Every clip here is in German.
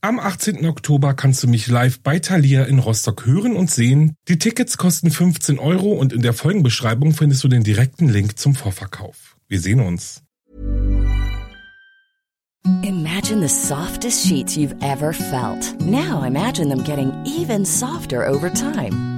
Am 18. Oktober kannst du mich live bei Thalia in Rostock hören und sehen. Die Tickets kosten 15 Euro und in der Folgenbeschreibung findest du den direkten Link zum Vorverkauf. Wir sehen uns. Imagine the softest sheets you've ever felt. Now imagine them getting even softer over time.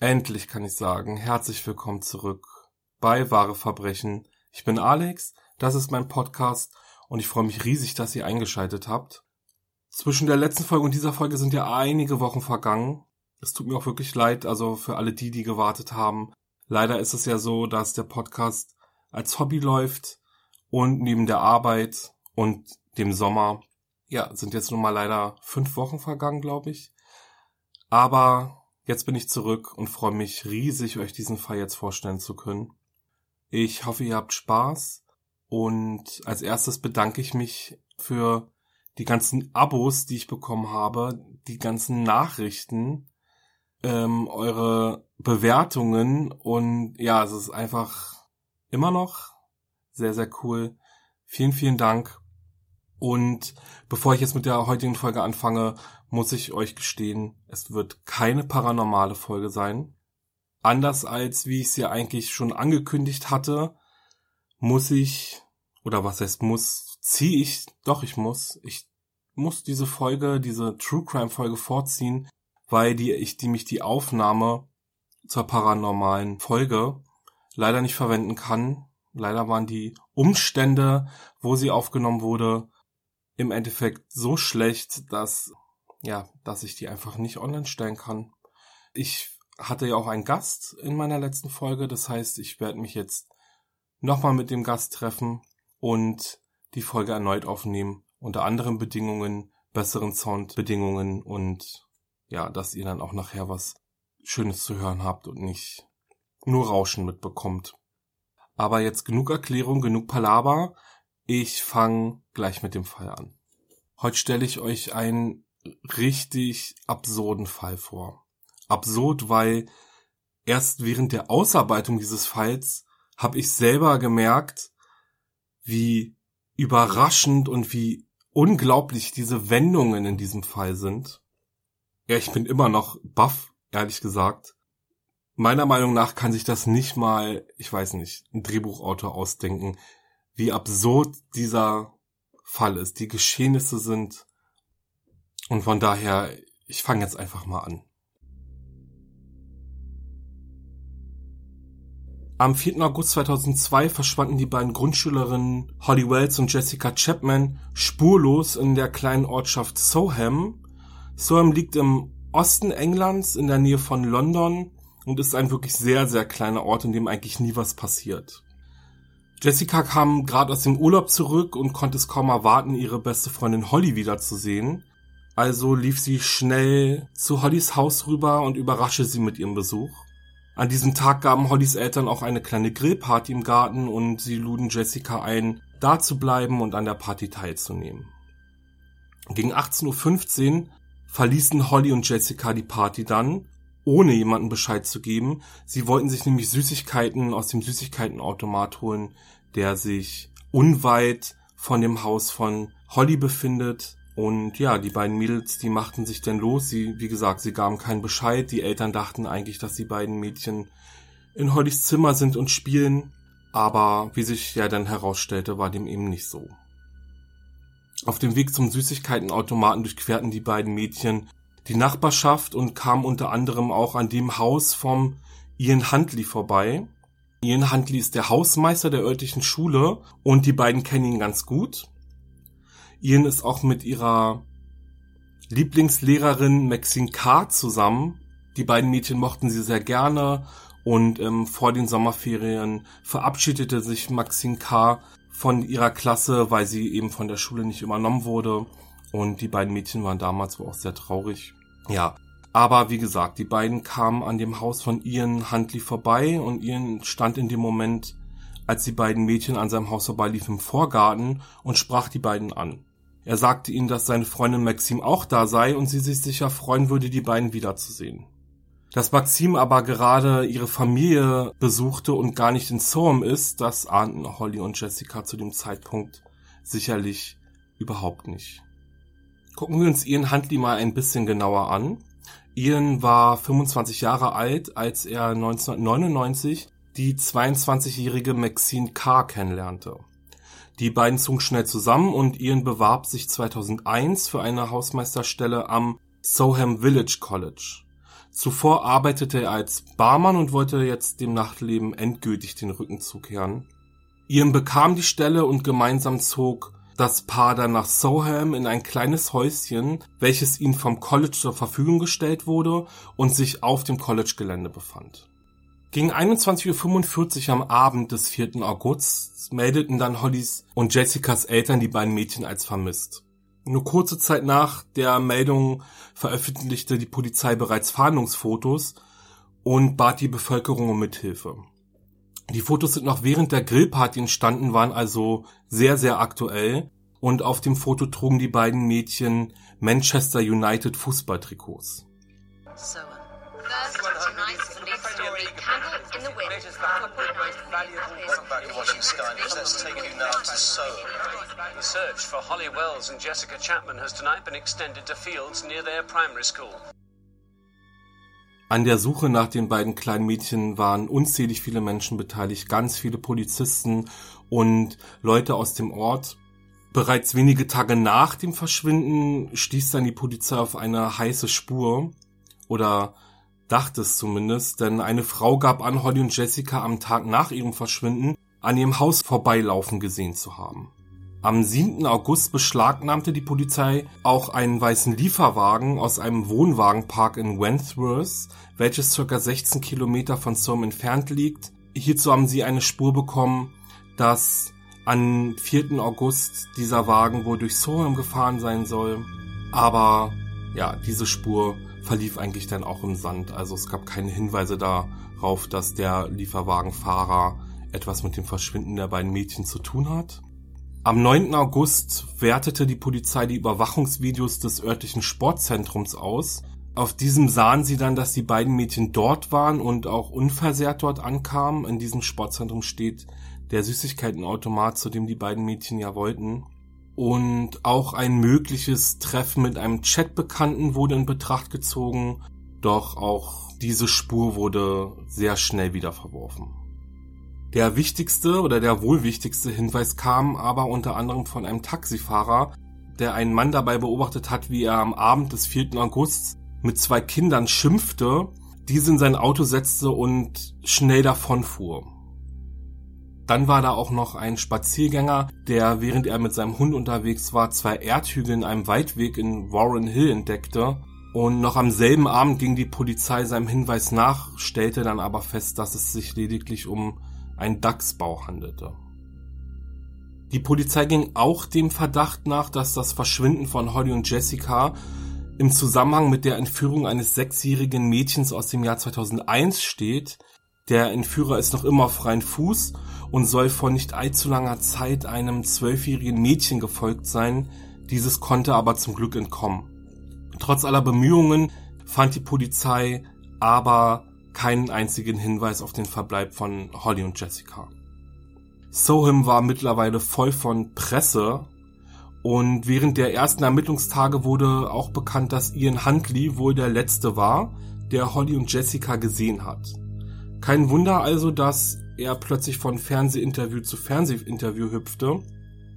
Endlich kann ich sagen, herzlich willkommen zurück bei Wahre Verbrechen. Ich bin Alex, das ist mein Podcast und ich freue mich riesig, dass ihr eingeschaltet habt. Zwischen der letzten Folge und dieser Folge sind ja einige Wochen vergangen. Es tut mir auch wirklich leid, also für alle die, die gewartet haben. Leider ist es ja so, dass der Podcast als Hobby läuft und neben der Arbeit und dem Sommer, ja, sind jetzt nun mal leider fünf Wochen vergangen, glaube ich. Aber Jetzt bin ich zurück und freue mich riesig, euch diesen Fall jetzt vorstellen zu können. Ich hoffe, ihr habt Spaß und als erstes bedanke ich mich für die ganzen Abos, die ich bekommen habe, die ganzen Nachrichten, ähm, eure Bewertungen und ja, es ist einfach immer noch sehr, sehr cool. Vielen, vielen Dank. Und bevor ich jetzt mit der heutigen Folge anfange, muss ich euch gestehen, es wird keine paranormale Folge sein. Anders als wie ich sie eigentlich schon angekündigt hatte, muss ich, oder was heißt muss, ziehe ich, doch ich muss, ich muss diese Folge, diese True Crime Folge vorziehen, weil die, ich die mich die Aufnahme zur paranormalen Folge leider nicht verwenden kann. Leider waren die Umstände, wo sie aufgenommen wurde, im Endeffekt so schlecht, dass ja, dass ich die einfach nicht online stellen kann. Ich hatte ja auch einen Gast in meiner letzten Folge, das heißt, ich werde mich jetzt nochmal mit dem Gast treffen und die Folge erneut aufnehmen, unter anderen Bedingungen, besseren Soundbedingungen und ja, dass ihr dann auch nachher was Schönes zu hören habt und nicht nur Rauschen mitbekommt. Aber jetzt genug Erklärung, genug Palaber. Ich fange gleich mit dem Fall an. Heute stelle ich euch einen richtig absurden Fall vor. Absurd, weil erst während der Ausarbeitung dieses Falls habe ich selber gemerkt, wie überraschend und wie unglaublich diese Wendungen in diesem Fall sind. Ja, ich bin immer noch baff, ehrlich gesagt. Meiner Meinung nach kann sich das nicht mal, ich weiß nicht, ein Drehbuchautor ausdenken, wie absurd dieser Fall ist. Die Geschehnisse sind und von daher, ich fange jetzt einfach mal an. Am 4. August 2002 verschwanden die beiden Grundschülerinnen Holly Wells und Jessica Chapman spurlos in der kleinen Ortschaft Soham. Soham liegt im Osten Englands in der Nähe von London und ist ein wirklich sehr, sehr kleiner Ort, in dem eigentlich nie was passiert. Jessica kam gerade aus dem Urlaub zurück und konnte es kaum erwarten, ihre beste Freundin Holly wiederzusehen. Also lief sie schnell zu Hollys Haus rüber und überraschte sie mit ihrem Besuch. An diesem Tag gaben Hollys Eltern auch eine kleine Grillparty im Garten und sie luden Jessica ein, da zu bleiben und an der Party teilzunehmen. Gegen 18.15 Uhr verließen Holly und Jessica die Party dann, ohne jemanden Bescheid zu geben. Sie wollten sich nämlich Süßigkeiten aus dem Süßigkeitenautomat holen, der sich unweit von dem Haus von Holly befindet. Und ja, die beiden Mädels, die machten sich dann los. Sie, wie gesagt, sie gaben keinen Bescheid. Die Eltern dachten eigentlich, dass die beiden Mädchen in Hollys Zimmer sind und spielen. Aber wie sich ja dann herausstellte, war dem eben nicht so. Auf dem Weg zum Süßigkeitenautomaten durchquerten die beiden Mädchen die Nachbarschaft und kamen unter anderem auch an dem Haus vom Ian Huntley vorbei. Ian Huntley ist der Hausmeister der örtlichen Schule und die beiden kennen ihn ganz gut. Ian ist auch mit ihrer Lieblingslehrerin Maxine Carr zusammen. Die beiden Mädchen mochten sie sehr gerne und ähm, vor den Sommerferien verabschiedete sich Maxine Carr von ihrer Klasse, weil sie eben von der Schule nicht übernommen wurde. Und die beiden Mädchen waren damals wohl auch sehr traurig. Ja, aber wie gesagt, die beiden kamen an dem Haus von Ian Huntley vorbei und Ian stand in dem Moment, als die beiden Mädchen an seinem Haus vorbeiliefen, im Vorgarten und sprach die beiden an. Er sagte ihnen, dass seine Freundin Maxim auch da sei und sie sich sicher freuen würde, die beiden wiederzusehen. Dass Maxim aber gerade ihre Familie besuchte und gar nicht in Soham ist, das ahnten Holly und Jessica zu dem Zeitpunkt sicherlich überhaupt nicht. Gucken wir uns Ian Huntley mal ein bisschen genauer an. Ian war 25 Jahre alt, als er 1999 die 22-jährige Maxine Carr kennenlernte. Die beiden zogen schnell zusammen und Ian bewarb sich 2001 für eine Hausmeisterstelle am Soham Village College. Zuvor arbeitete er als Barmann und wollte jetzt dem Nachtleben endgültig den Rücken zukehren. Ian bekam die Stelle und gemeinsam zog das Paar dann nach Soham in ein kleines Häuschen, welches ihnen vom College zur Verfügung gestellt wurde und sich auf dem College-Gelände befand. Gegen 21.45 Uhr am Abend des 4. August meldeten dann Hollys und Jessicas Eltern die beiden Mädchen als vermisst. Nur kurze Zeit nach der Meldung veröffentlichte die Polizei bereits Fahndungsfotos und bat die Bevölkerung um Mithilfe. Die Fotos sind noch während der Grillparty entstanden, waren also sehr, sehr aktuell. Und auf dem Foto trugen die beiden Mädchen Manchester United Fußballtrikots. So, The search for Holly Wells and Jessica Chapman has tonight been extended to fields near their primary school. An der Suche nach den beiden kleinen Mädchen waren unzählig viele Menschen beteiligt, ganz viele Polizisten und Leute aus dem Ort. Bereits wenige Tage nach dem Verschwinden stieß dann die Polizei auf eine heiße Spur oder dachte es zumindest, denn eine Frau gab an, Holly und Jessica am Tag nach ihrem Verschwinden an ihrem Haus vorbeilaufen gesehen zu haben. Am 7. August beschlagnahmte die Polizei auch einen weißen Lieferwagen aus einem Wohnwagenpark in Wentworth, welches ca. 16 Kilometer von Somme entfernt liegt. Hierzu haben sie eine Spur bekommen, dass am 4. August dieser Wagen wohl durch Soham gefahren sein soll. Aber ja, diese Spur verlief eigentlich dann auch im Sand. Also es gab keine Hinweise darauf, dass der Lieferwagenfahrer etwas mit dem Verschwinden der beiden Mädchen zu tun hat. Am 9. August wertete die Polizei die Überwachungsvideos des örtlichen Sportzentrums aus. Auf diesem sahen sie dann, dass die beiden Mädchen dort waren und auch unversehrt dort ankamen. In diesem Sportzentrum steht der Süßigkeitenautomat, zu dem die beiden Mädchen ja wollten. Und auch ein mögliches Treffen mit einem Chatbekannten wurde in Betracht gezogen. Doch auch diese Spur wurde sehr schnell wieder verworfen. Der wichtigste oder der wohl wichtigste Hinweis kam aber unter anderem von einem Taxifahrer, der einen Mann dabei beobachtet hat, wie er am Abend des 4. August mit zwei Kindern schimpfte, diese in sein Auto setzte und schnell davonfuhr. Dann war da auch noch ein Spaziergänger, der während er mit seinem Hund unterwegs war, zwei Erdhügel in einem Waldweg in Warren Hill entdeckte. Und noch am selben Abend ging die Polizei seinem Hinweis nach, stellte dann aber fest, dass es sich lediglich um ein Dachsbau handelte. Die Polizei ging auch dem Verdacht nach, dass das Verschwinden von Holly und Jessica im Zusammenhang mit der Entführung eines sechsjährigen Mädchens aus dem Jahr 2001 steht. Der Entführer ist noch immer auf freien Fuß und soll vor nicht allzu langer Zeit einem zwölfjährigen Mädchen gefolgt sein. Dieses konnte aber zum Glück entkommen. Trotz aller Bemühungen fand die Polizei aber keinen einzigen Hinweis auf den Verbleib von Holly und Jessica. Soham war mittlerweile voll von Presse und während der ersten Ermittlungstage wurde auch bekannt, dass Ian Huntley wohl der letzte war, der Holly und Jessica gesehen hat. Kein Wunder also, dass er plötzlich von Fernsehinterview zu Fernsehinterview hüpfte.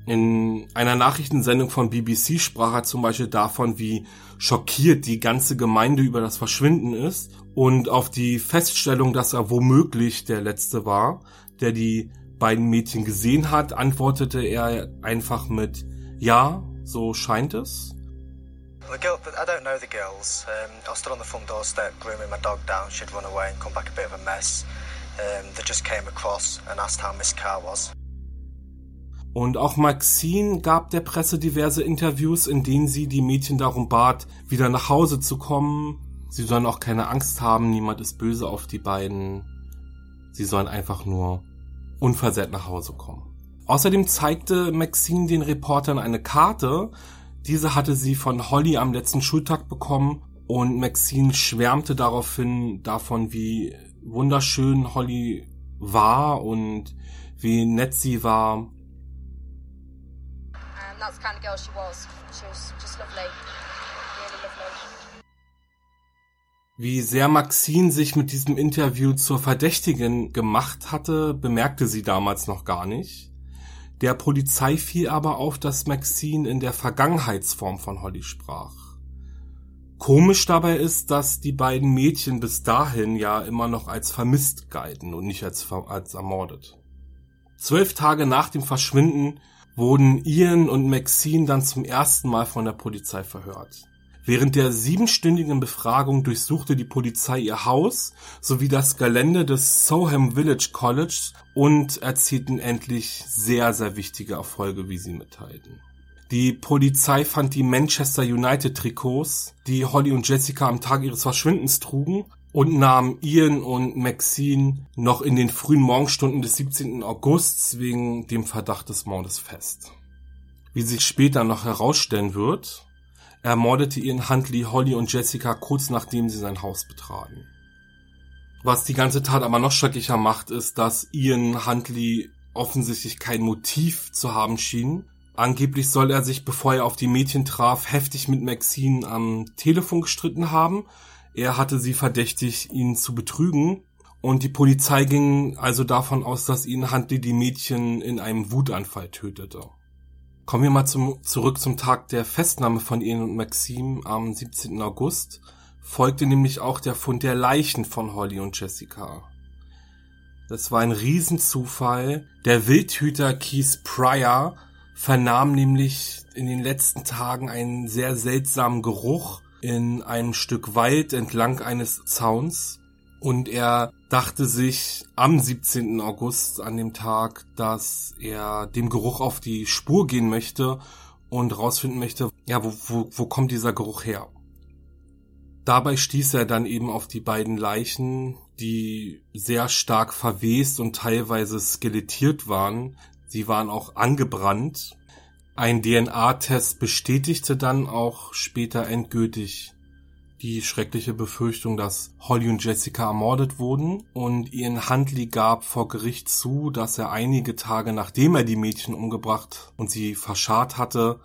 In einer Nachrichtensendung von BBC sprach er zum Beispiel davon, wie schockiert die ganze Gemeinde über das Verschwinden ist und auf die Feststellung, dass er womöglich der Letzte war, der die beiden Mädchen gesehen hat, antwortete er einfach mit Ja, so scheint es. The girl, I don't know the girls. Um, I stood on the front doorstep grooming my dog down. She'd run away and come back a bit of a mess. Um, they just came across and asked how Miss Carr was. Und auch Maxine gab der Presse diverse Interviews, in denen sie die Mädchen darum bat, wieder nach Hause zu kommen. Sie sollen auch keine Angst haben, niemand ist böse auf die beiden. Sie sollen einfach nur unversehrt nach Hause kommen. Außerdem zeigte Maxine den Reportern eine Karte. Diese hatte sie von Holly am letzten Schultag bekommen und Maxine schwärmte daraufhin davon, wie wunderschön Holly war und wie nett sie war. That's the kind of girl she was. She was just lovely. Really lovely. Wie sehr Maxine sich mit diesem Interview zur Verdächtigen gemacht hatte, bemerkte sie damals noch gar nicht. Der Polizei fiel aber auf, dass Maxine in der Vergangenheitsform von Holly sprach. Komisch dabei ist, dass die beiden Mädchen bis dahin ja immer noch als vermisst galten und nicht als, als ermordet. Zwölf Tage nach dem Verschwinden wurden Ian und Maxine dann zum ersten Mal von der Polizei verhört. Während der siebenstündigen Befragung durchsuchte die Polizei ihr Haus sowie das Gelände des Soham Village College und erzielten endlich sehr, sehr wichtige Erfolge, wie sie mitteilten. Die Polizei fand die Manchester United Trikots, die Holly und Jessica am Tag ihres Verschwindens trugen, und nahm Ian und Maxine noch in den frühen Morgenstunden des 17. Augusts wegen dem Verdacht des Mordes fest. Wie sich später noch herausstellen wird, ermordete Ian Huntley Holly und Jessica kurz nachdem sie sein Haus betraten. Was die ganze Tat aber noch schrecklicher macht, ist, dass Ian Huntley offensichtlich kein Motiv zu haben schien. Angeblich soll er sich, bevor er auf die Mädchen traf, heftig mit Maxine am Telefon gestritten haben. Er hatte sie verdächtig, ihn zu betrügen. Und die Polizei ging also davon aus, dass Ian Huntley die Mädchen in einem Wutanfall tötete. Kommen wir mal zum, zurück zum Tag der Festnahme von Ian und Maxim am 17. August. Folgte nämlich auch der Fund der Leichen von Holly und Jessica. Das war ein Riesenzufall. Der Wildhüter Keith Pryor vernahm nämlich in den letzten Tagen einen sehr seltsamen Geruch in einem Stück Wald entlang eines Zauns und er dachte sich am 17. August an dem Tag, dass er dem Geruch auf die Spur gehen möchte und rausfinden möchte, ja, wo, wo, wo kommt dieser Geruch her? Dabei stieß er dann eben auf die beiden Leichen, die sehr stark verwest und teilweise skelettiert waren. Sie waren auch angebrannt. Ein DNA-Test bestätigte dann auch später endgültig die schreckliche Befürchtung, dass Holly und Jessica ermordet wurden und Ian Huntley gab vor Gericht zu, dass er einige Tage nachdem er die Mädchen umgebracht und sie verscharrt hatte,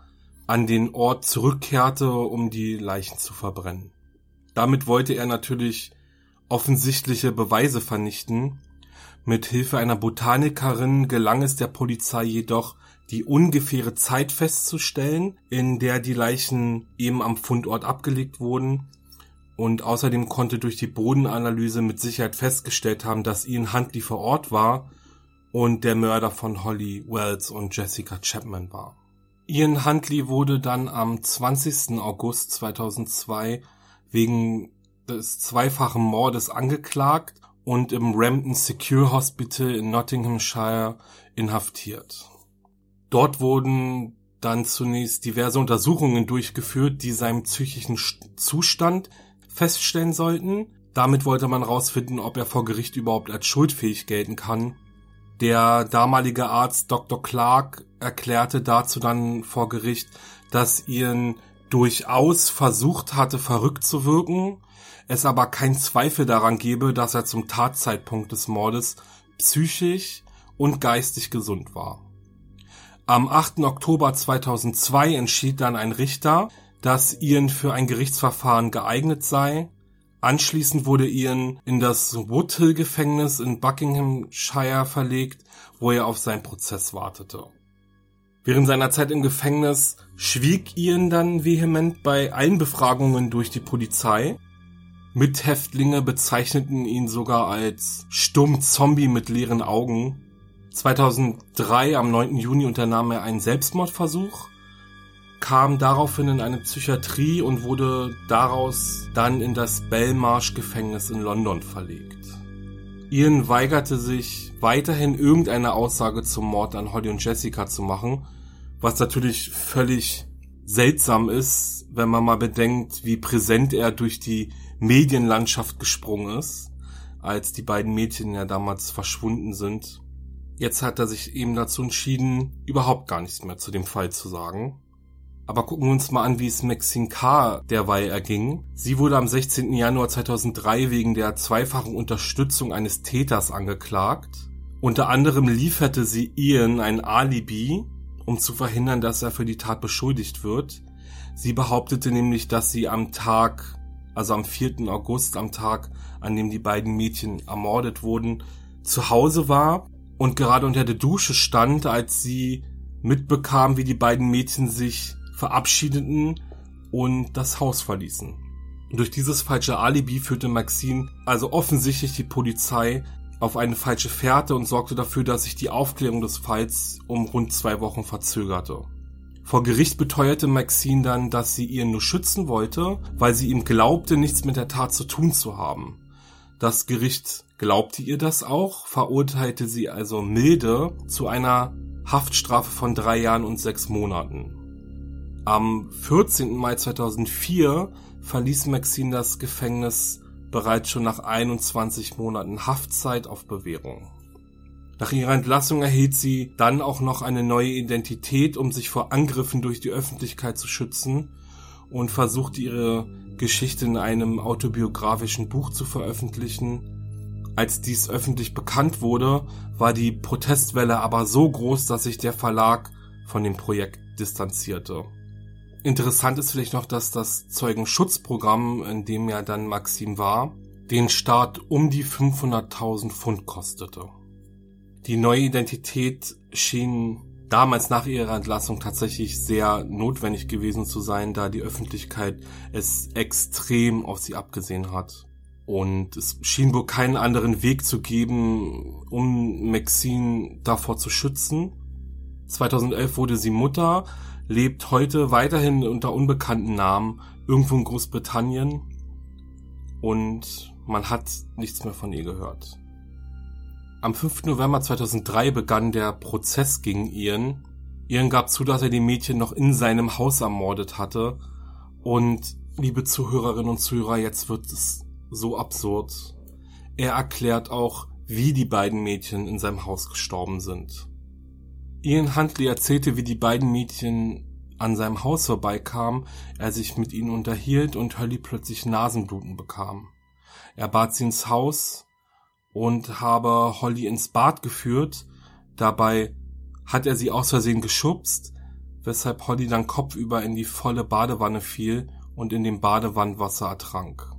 an den Ort zurückkehrte, um die Leichen zu verbrennen. Damit wollte er natürlich offensichtliche Beweise vernichten. Mit Hilfe einer Botanikerin gelang es der Polizei jedoch, die ungefähre Zeit festzustellen, in der die Leichen eben am Fundort abgelegt wurden und außerdem konnte durch die Bodenanalyse mit Sicherheit festgestellt haben, dass Ian Huntley vor Ort war und der Mörder von Holly Wells und Jessica Chapman war. Ian Huntley wurde dann am 20. August 2002 wegen des zweifachen Mordes angeklagt und im Rampton Secure Hospital in Nottinghamshire inhaftiert. Dort wurden dann zunächst diverse Untersuchungen durchgeführt, die seinem psychischen Zustand feststellen sollten. Damit wollte man herausfinden, ob er vor Gericht überhaupt als schuldfähig gelten kann. Der damalige Arzt Dr. Clark erklärte dazu dann vor Gericht, dass Ian durchaus versucht hatte, verrückt zu wirken, es aber kein Zweifel daran gebe, dass er zum Tatzeitpunkt des Mordes psychisch und geistig gesund war. Am 8. Oktober 2002 entschied dann ein Richter, dass Ian für ein Gerichtsverfahren geeignet sei. Anschließend wurde Ian in das Woodhill Gefängnis in Buckinghamshire verlegt, wo er auf seinen Prozess wartete. Während seiner Zeit im Gefängnis schwieg Ian dann vehement bei allen Befragungen durch die Polizei. Mithäftlinge bezeichneten ihn sogar als stumm Zombie mit leeren Augen 2003 am 9. Juni unternahm er einen Selbstmordversuch, kam daraufhin in eine Psychiatrie und wurde daraus dann in das Belmarsh Gefängnis in London verlegt. Ian weigerte sich weiterhin irgendeine Aussage zum Mord an Holly und Jessica zu machen, was natürlich völlig seltsam ist, wenn man mal bedenkt, wie präsent er durch die Medienlandschaft gesprungen ist, als die beiden Mädchen ja damals verschwunden sind. Jetzt hat er sich eben dazu entschieden, überhaupt gar nichts mehr zu dem Fall zu sagen. Aber gucken wir uns mal an, wie es Maxine K. derweil erging. Sie wurde am 16. Januar 2003 wegen der zweifachen Unterstützung eines Täters angeklagt. Unter anderem lieferte sie Ian ein Alibi, um zu verhindern, dass er für die Tat beschuldigt wird. Sie behauptete nämlich, dass sie am Tag, also am 4. August, am Tag, an dem die beiden Mädchen ermordet wurden, zu Hause war und gerade unter der Dusche stand, als sie mitbekam, wie die beiden Mädchen sich verabschiedeten und das Haus verließen. Durch dieses falsche Alibi führte Maxine also offensichtlich die Polizei auf eine falsche Fährte und sorgte dafür, dass sich die Aufklärung des Falls um rund zwei Wochen verzögerte. Vor Gericht beteuerte Maxine dann, dass sie ihren nur schützen wollte, weil sie ihm glaubte, nichts mit der Tat zu tun zu haben. Das Gericht glaubte ihr das auch, verurteilte sie also milde zu einer Haftstrafe von drei Jahren und sechs Monaten. Am 14. Mai 2004 verließ Maxine das Gefängnis bereits schon nach 21 Monaten Haftzeit auf Bewährung. Nach ihrer Entlassung erhielt sie dann auch noch eine neue Identität, um sich vor Angriffen durch die Öffentlichkeit zu schützen und versuchte ihre Geschichte in einem autobiografischen Buch zu veröffentlichen. Als dies öffentlich bekannt wurde, war die Protestwelle aber so groß, dass sich der Verlag von dem Projekt distanzierte. Interessant ist vielleicht noch, dass das Zeugenschutzprogramm, in dem ja dann Maxim war, den Staat um die 500.000 Pfund kostete. Die neue Identität schien damals nach ihrer Entlassung tatsächlich sehr notwendig gewesen zu sein, da die Öffentlichkeit es extrem auf sie abgesehen hat. Und es schien wohl keinen anderen Weg zu geben, um Maxine davor zu schützen. 2011 wurde sie Mutter, lebt heute weiterhin unter unbekannten Namen irgendwo in Großbritannien und man hat nichts mehr von ihr gehört. Am 5. November 2003 begann der Prozess gegen Ian. Ian gab zu, dass er die Mädchen noch in seinem Haus ermordet hatte. Und, liebe Zuhörerinnen und Zuhörer, jetzt wird es so absurd. Er erklärt auch, wie die beiden Mädchen in seinem Haus gestorben sind. Ian Huntley erzählte, wie die beiden Mädchen an seinem Haus vorbeikamen, er sich mit ihnen unterhielt und Holly plötzlich Nasenbluten bekam. Er bat sie ins Haus, und habe Holly ins Bad geführt. Dabei hat er sie aus Versehen geschubst, weshalb Holly dann kopfüber in die volle Badewanne fiel und in dem Badewannenwasser ertrank.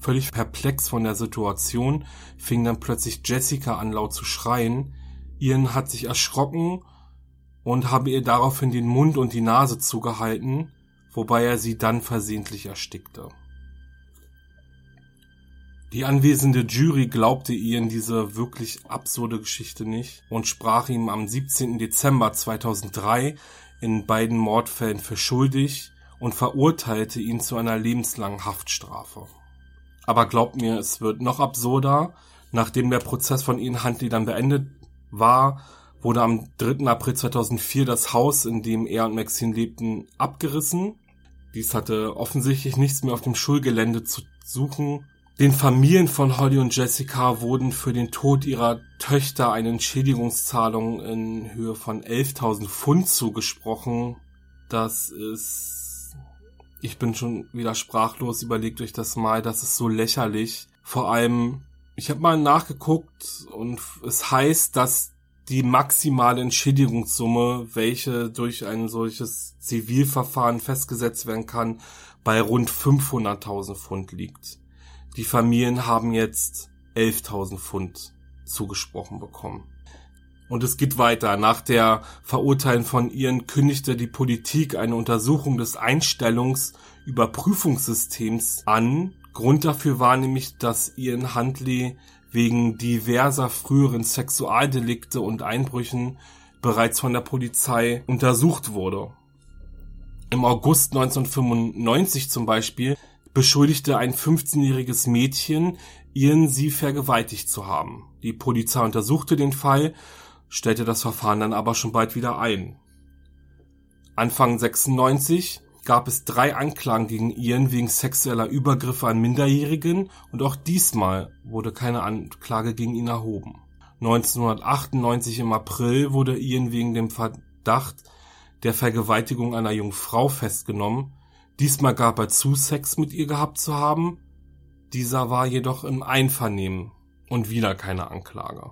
Völlig perplex von der Situation fing dann plötzlich Jessica an laut zu schreien. Ian hat sich erschrocken und habe ihr daraufhin den Mund und die Nase zugehalten, wobei er sie dann versehentlich erstickte. Die anwesende Jury glaubte Ian diese wirklich absurde Geschichte nicht und sprach ihm am 17. Dezember 2003 in beiden Mordfällen für schuldig und verurteilte ihn zu einer lebenslangen Haftstrafe. Aber glaubt mir, es wird noch absurder. Nachdem der Prozess von Ian Huntley dann beendet war, wurde am 3. April 2004 das Haus, in dem er und Maxine lebten, abgerissen. Dies hatte offensichtlich nichts mehr auf dem Schulgelände zu suchen den Familien von Holly und Jessica wurden für den Tod ihrer Töchter eine Entschädigungszahlung in Höhe von 11.000 Pfund zugesprochen. Das ist... Ich bin schon wieder sprachlos, überlegt euch das mal, das ist so lächerlich. Vor allem, ich habe mal nachgeguckt und es heißt, dass die maximale Entschädigungssumme, welche durch ein solches Zivilverfahren festgesetzt werden kann, bei rund 500.000 Pfund liegt. Die Familien haben jetzt 11.000 Pfund zugesprochen bekommen. Und es geht weiter. Nach der Verurteilung von Ian kündigte die Politik eine Untersuchung des Einstellungsüberprüfungssystems an. Grund dafür war nämlich, dass Ian Huntley wegen diverser früheren Sexualdelikte und Einbrüchen bereits von der Polizei untersucht wurde. Im August 1995 zum Beispiel beschuldigte ein 15-jähriges Mädchen, Ian sie vergewaltigt zu haben. Die Polizei untersuchte den Fall, stellte das Verfahren dann aber schon bald wieder ein. Anfang 96 gab es drei Anklagen gegen Ian wegen sexueller Übergriffe an Minderjährigen und auch diesmal wurde keine Anklage gegen ihn erhoben. 1998 im April wurde Ian wegen dem Verdacht der Vergewaltigung einer jungen Frau festgenommen. Diesmal gab er zu, Sex mit ihr gehabt zu haben. Dieser war jedoch im Einvernehmen und wieder keine Anklage.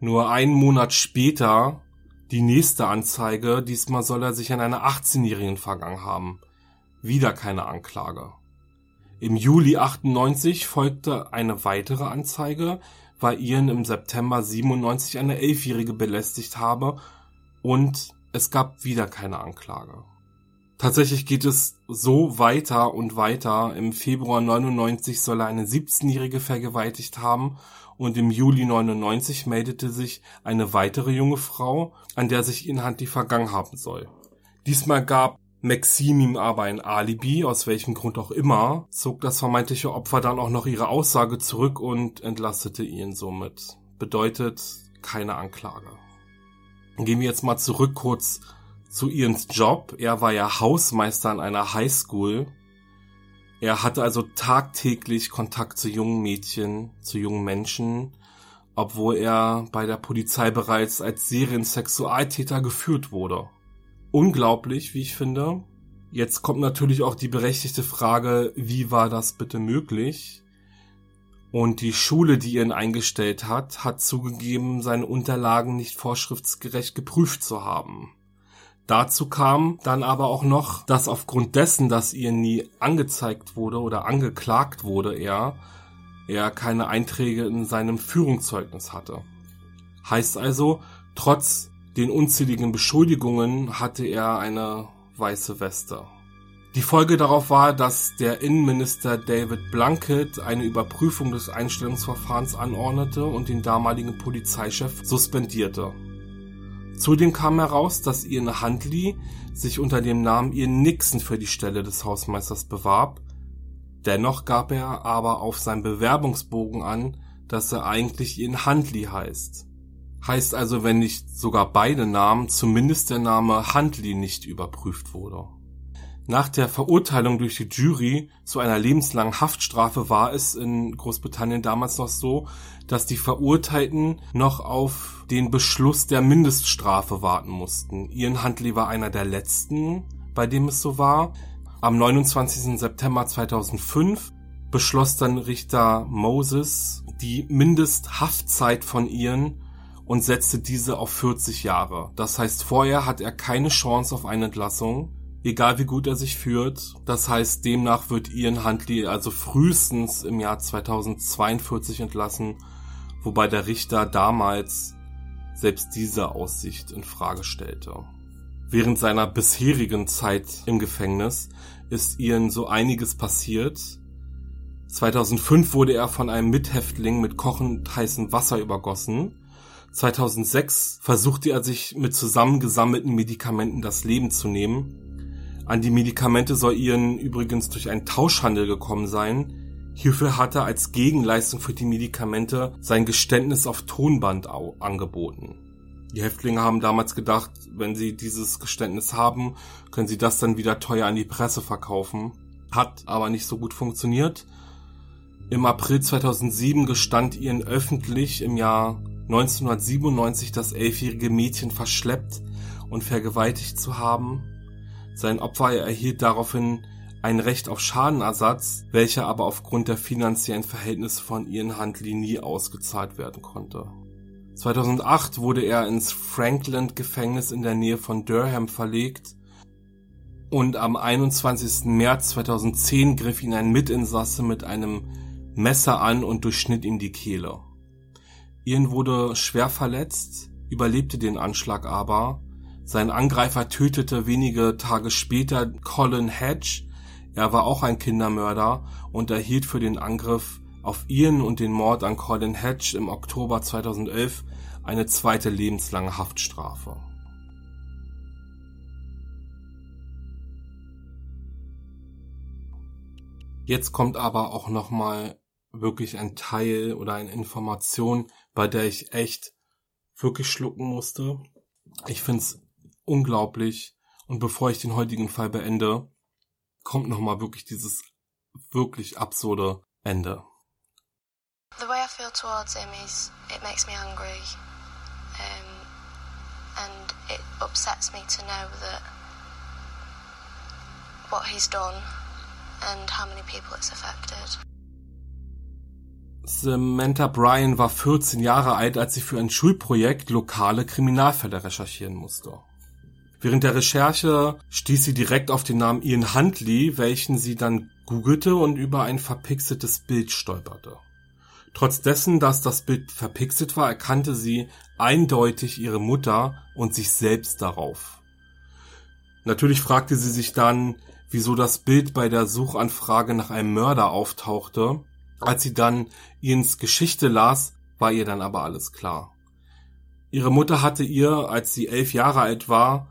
Nur einen Monat später die nächste Anzeige, diesmal soll er sich an einer 18-Jährigen vergangen haben. Wieder keine Anklage. Im Juli 98 folgte eine weitere Anzeige, weil Ian im September 97 eine Elfjährige belästigt habe und es gab wieder keine Anklage. Tatsächlich geht es so weiter und weiter. Im Februar 99 soll er eine 17-Jährige vergewaltigt haben und im Juli 99 meldete sich eine weitere junge Frau, an der sich Inhand vergangen haben soll. Diesmal gab Maxim ihm aber ein Alibi, aus welchem Grund auch immer, zog das vermeintliche Opfer dann auch noch ihre Aussage zurück und entlastete ihn somit. Bedeutet keine Anklage. Gehen wir jetzt mal zurück kurz zu Ians Job. Er war ja Hausmeister an einer Highschool. Er hatte also tagtäglich Kontakt zu jungen Mädchen, zu jungen Menschen, obwohl er bei der Polizei bereits als Seriensexualtäter geführt wurde. Unglaublich, wie ich finde. Jetzt kommt natürlich auch die berechtigte Frage, wie war das bitte möglich? Und die Schule, die ihn eingestellt hat, hat zugegeben, seine Unterlagen nicht vorschriftsgerecht geprüft zu haben. Dazu kam dann aber auch noch, dass aufgrund dessen, dass ihr nie angezeigt wurde oder angeklagt wurde er, er keine Einträge in seinem Führungszeugnis hatte. Heißt also, trotz den unzähligen Beschuldigungen hatte er eine weiße Weste. Die Folge darauf war, dass der Innenminister David Blunkett eine Überprüfung des Einstellungsverfahrens anordnete und den damaligen Polizeichef suspendierte. Zudem kam heraus, dass Ian Huntley sich unter dem Namen Ian Nixon für die Stelle des Hausmeisters bewarb. Dennoch gab er aber auf seinem Bewerbungsbogen an, dass er eigentlich Ian Huntley heißt. Heißt also, wenn nicht sogar beide Namen, zumindest der Name Huntley nicht überprüft wurde. Nach der Verurteilung durch die Jury zu einer lebenslangen Haftstrafe war es in Großbritannien damals noch so, dass die Verurteilten noch auf den Beschluss der Mindeststrafe warten mussten. Ian Huntley war einer der letzten, bei dem es so war. Am 29. September 2005 beschloss dann Richter Moses die Mindesthaftzeit von Ian und setzte diese auf 40 Jahre. Das heißt, vorher hat er keine Chance auf eine Entlassung egal wie gut er sich führt. Das heißt, demnach wird Ian Huntley also frühestens im Jahr 2042 entlassen, wobei der Richter damals selbst diese Aussicht in Frage stellte. Während seiner bisherigen Zeit im Gefängnis ist Ian so einiges passiert. 2005 wurde er von einem Mithäftling mit kochend heißem Wasser übergossen. 2006 versuchte er sich mit zusammengesammelten Medikamenten das Leben zu nehmen. An die Medikamente soll Ian übrigens durch einen Tauschhandel gekommen sein. Hierfür hat er als Gegenleistung für die Medikamente sein Geständnis auf Tonband angeboten. Die Häftlinge haben damals gedacht, wenn sie dieses Geständnis haben, können sie das dann wieder teuer an die Presse verkaufen. Hat aber nicht so gut funktioniert. Im April 2007 gestand Ian öffentlich im Jahr 1997 das elfjährige Mädchen verschleppt und vergewaltigt zu haben. Sein Opfer erhielt daraufhin ein Recht auf Schadenersatz, welcher aber aufgrund der finanziellen Verhältnisse von Ian Huntley nie ausgezahlt werden konnte. 2008 wurde er ins Frankland-Gefängnis in der Nähe von Durham verlegt und am 21. März 2010 griff ihn ein Mitinsasse mit einem Messer an und durchschnitt ihm die Kehle. Ian wurde schwer verletzt, überlebte den Anschlag aber. Sein Angreifer tötete wenige Tage später Colin Hedge. Er war auch ein Kindermörder und erhielt für den Angriff auf Ian und den Mord an Colin Hedge im Oktober 2011 eine zweite lebenslange Haftstrafe. Jetzt kommt aber auch nochmal wirklich ein Teil oder eine Information, bei der ich echt wirklich schlucken musste. Ich find's unglaublich. Und bevor ich den heutigen Fall beende, kommt nochmal wirklich dieses wirklich absurde Ende. The way I feel towards him is it makes me angry. Um, and it upsets me to know that what he's done and how many people it's affected. Samantha Bryan war 14 Jahre alt, als sie für ein Schulprojekt lokale Kriminalfälle recherchieren musste. Während der Recherche stieß sie direkt auf den Namen Ian Huntley, welchen sie dann googelte und über ein verpixeltes Bild stolperte. Trotz dessen, dass das Bild verpixelt war, erkannte sie eindeutig ihre Mutter und sich selbst darauf. Natürlich fragte sie sich dann, wieso das Bild bei der Suchanfrage nach einem Mörder auftauchte. Als sie dann Ians Geschichte las, war ihr dann aber alles klar. Ihre Mutter hatte ihr, als sie elf Jahre alt war,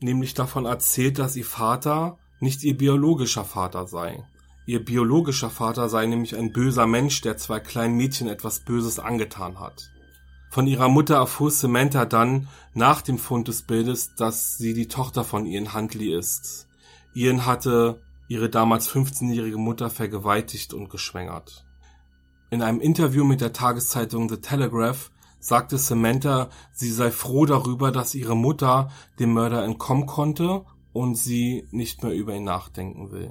nämlich davon erzählt, dass ihr Vater nicht ihr biologischer Vater sei. Ihr biologischer Vater sei nämlich ein böser Mensch, der zwei kleinen Mädchen etwas Böses angetan hat. Von ihrer Mutter erfuhr Samantha dann nach dem Fund des Bildes, dass sie die Tochter von Ian Huntley ist. Ian hatte ihre damals 15-jährige Mutter vergewaltigt und geschwängert. In einem Interview mit der Tageszeitung The Telegraph sagte Samantha, sie sei froh darüber, dass ihre Mutter dem Mörder entkommen konnte und sie nicht mehr über ihn nachdenken will.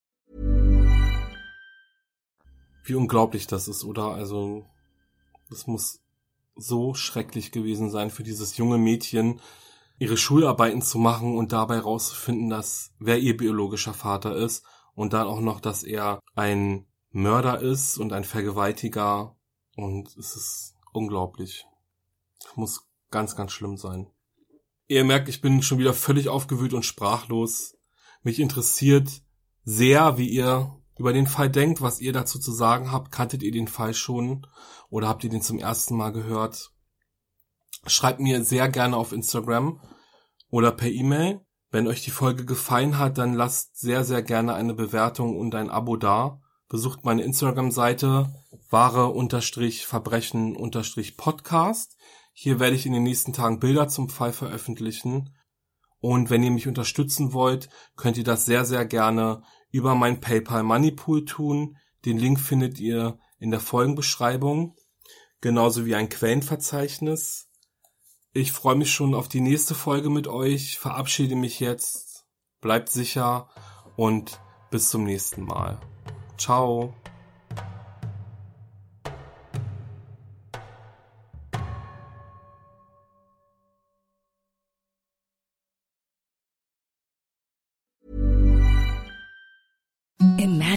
Wie unglaublich das ist, oder? Also, das muss so schrecklich gewesen sein für dieses junge Mädchen, ihre Schularbeiten zu machen und dabei rauszufinden, dass wer ihr biologischer Vater ist und dann auch noch, dass er ein Mörder ist und ein Vergewaltiger und es ist unglaublich. Muss ganz, ganz schlimm sein. Ihr merkt, ich bin schon wieder völlig aufgewühlt und sprachlos. Mich interessiert sehr, wie ihr über den Fall denkt, was ihr dazu zu sagen habt. Kanntet ihr den Fall schon oder habt ihr den zum ersten Mal gehört? Schreibt mir sehr gerne auf Instagram oder per E-Mail. Wenn euch die Folge gefallen hat, dann lasst sehr, sehr gerne eine Bewertung und ein Abo da. Besucht meine Instagram-Seite wahre-verbrechen-podcast. Hier werde ich in den nächsten Tagen Bilder zum Fall veröffentlichen. Und wenn ihr mich unterstützen wollt, könnt ihr das sehr, sehr gerne über mein PayPal Moneypool tun. Den Link findet ihr in der Folgenbeschreibung. Genauso wie ein Quellenverzeichnis. Ich freue mich schon auf die nächste Folge mit euch. Verabschiede mich jetzt. Bleibt sicher und bis zum nächsten Mal. Ciao.